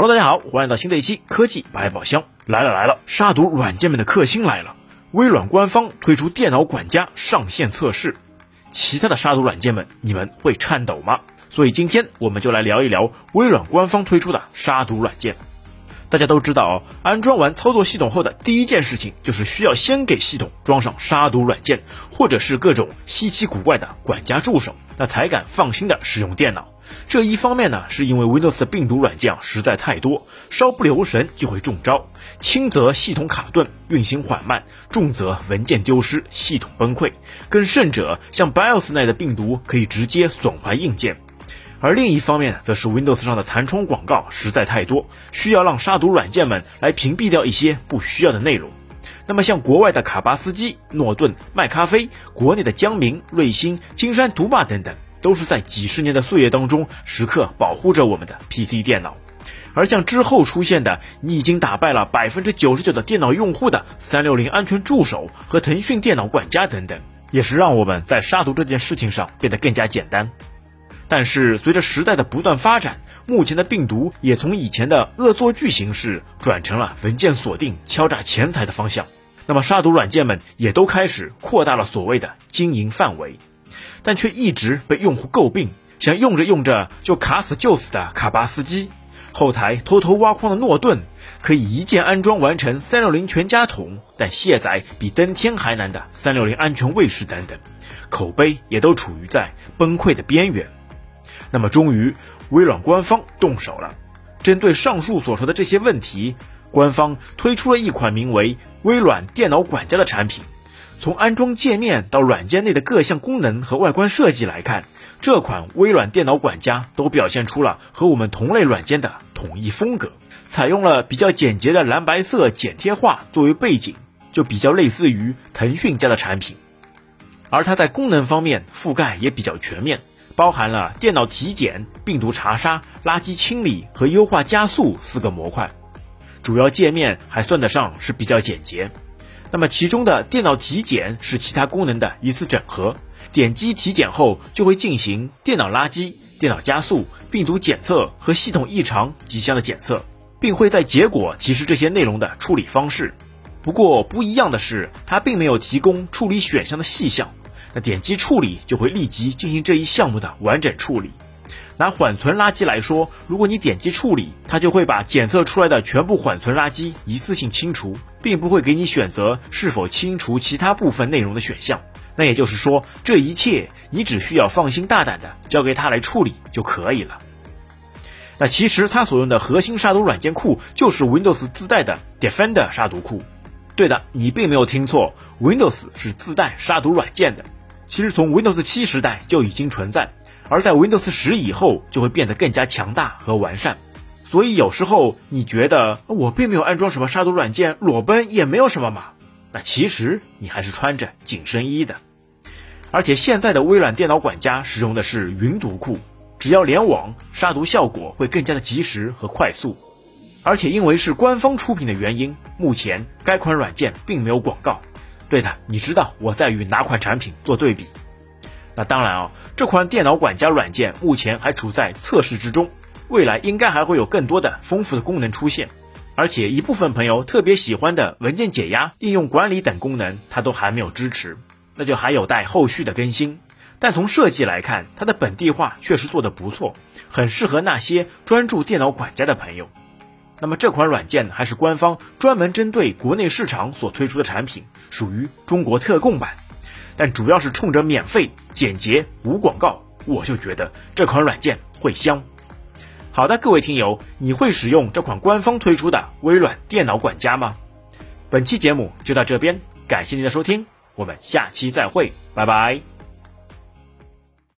Hello，大家好，欢迎到新的一期科技百宝箱。来了来了，杀毒软件们的克星来了！微软官方推出电脑管家上线测试，其他的杀毒软件们，你们会颤抖吗？所以今天我们就来聊一聊微软官方推出的杀毒软件。大家都知道哦，安装完操作系统后的第一件事情就是需要先给系统装上杀毒软件，或者是各种稀奇古怪的管家助手，那才敢放心的使用电脑。这一方面呢，是因为 Windows 的病毒软件实在太多，稍不留神就会中招，轻则系统卡顿、运行缓慢，重则文件丢失、系统崩溃，更甚者像 BIOS 内的病毒可以直接损坏硬件。而另一方面，则是 Windows 上的弹窗广告实在太多，需要让杀毒软件们来屏蔽掉一些不需要的内容。那么，像国外的卡巴斯基、诺顿、麦咖啡，国内的江明、瑞星、金山毒霸等等，都是在几十年的岁月当中，时刻保护着我们的 PC 电脑。而像之后出现的，你已经打败了百分之九十九的电脑用户的三六零安全助手和腾讯电脑管家等等，也是让我们在杀毒这件事情上变得更加简单。但是随着时代的不断发展，目前的病毒也从以前的恶作剧形式转成了文件锁定、敲诈钱财的方向。那么杀毒软件们也都开始扩大了所谓的经营范围，但却一直被用户诟病，像用着用着就卡死就死的卡巴斯基，后台偷偷挖矿的诺顿，可以一键安装完成三六零全家桶，但卸载比登天还难的三六零安全卫士等等，口碑也都处于在崩溃的边缘。那么，终于，微软官方动手了。针对上述所说的这些问题，官方推出了一款名为“微软电脑管家”的产品。从安装界面到软件内的各项功能和外观设计来看，这款微软电脑管家都表现出了和我们同类软件的统一风格，采用了比较简洁的蓝白色剪贴画作为背景，就比较类似于腾讯家的产品。而它在功能方面覆盖也比较全面。包含了电脑体检、病毒查杀、垃圾清理和优化加速四个模块，主要界面还算得上是比较简洁。那么其中的电脑体检是其他功能的一次整合，点击体检后就会进行电脑垃圾、电脑加速、病毒检测和系统异常几项的检测，并会在结果提示这些内容的处理方式。不过不一样的是，它并没有提供处理选项的细项。那点击处理就会立即进行这一项目的完整处理。拿缓存垃圾来说，如果你点击处理，它就会把检测出来的全部缓存垃圾一次性清除，并不会给你选择是否清除其他部分内容的选项。那也就是说，这一切你只需要放心大胆的交给它来处理就可以了。那其实它所用的核心杀毒软件库就是 Windows 自带的 Defender 杀毒库。对的，你并没有听错，Windows 是自带杀毒软件的。其实从 Windows 七时代就已经存在，而在 Windows 十以后就会变得更加强大和完善。所以有时候你觉得我并没有安装什么杀毒软件，裸奔也没有什么嘛？那其实你还是穿着紧身衣的。而且现在的微软电脑管家使用的是云毒库，只要联网，杀毒效果会更加的及时和快速。而且因为是官方出品的原因，目前该款软件并没有广告。对的，你知道我在与哪款产品做对比？那当然啊，这款电脑管家软件目前还处在测试之中，未来应该还会有更多的丰富的功能出现。而且一部分朋友特别喜欢的文件解压、应用管理等功能，它都还没有支持，那就还有待后续的更新。但从设计来看，它的本地化确实做得不错，很适合那些专注电脑管家的朋友。那么这款软件还是官方专门针对国内市场所推出的产品，属于中国特供版，但主要是冲着免费、简洁、无广告，我就觉得这款软件会香。好的，各位听友，你会使用这款官方推出的微软电脑管家吗？本期节目就到这边，感谢您的收听，我们下期再会，拜拜。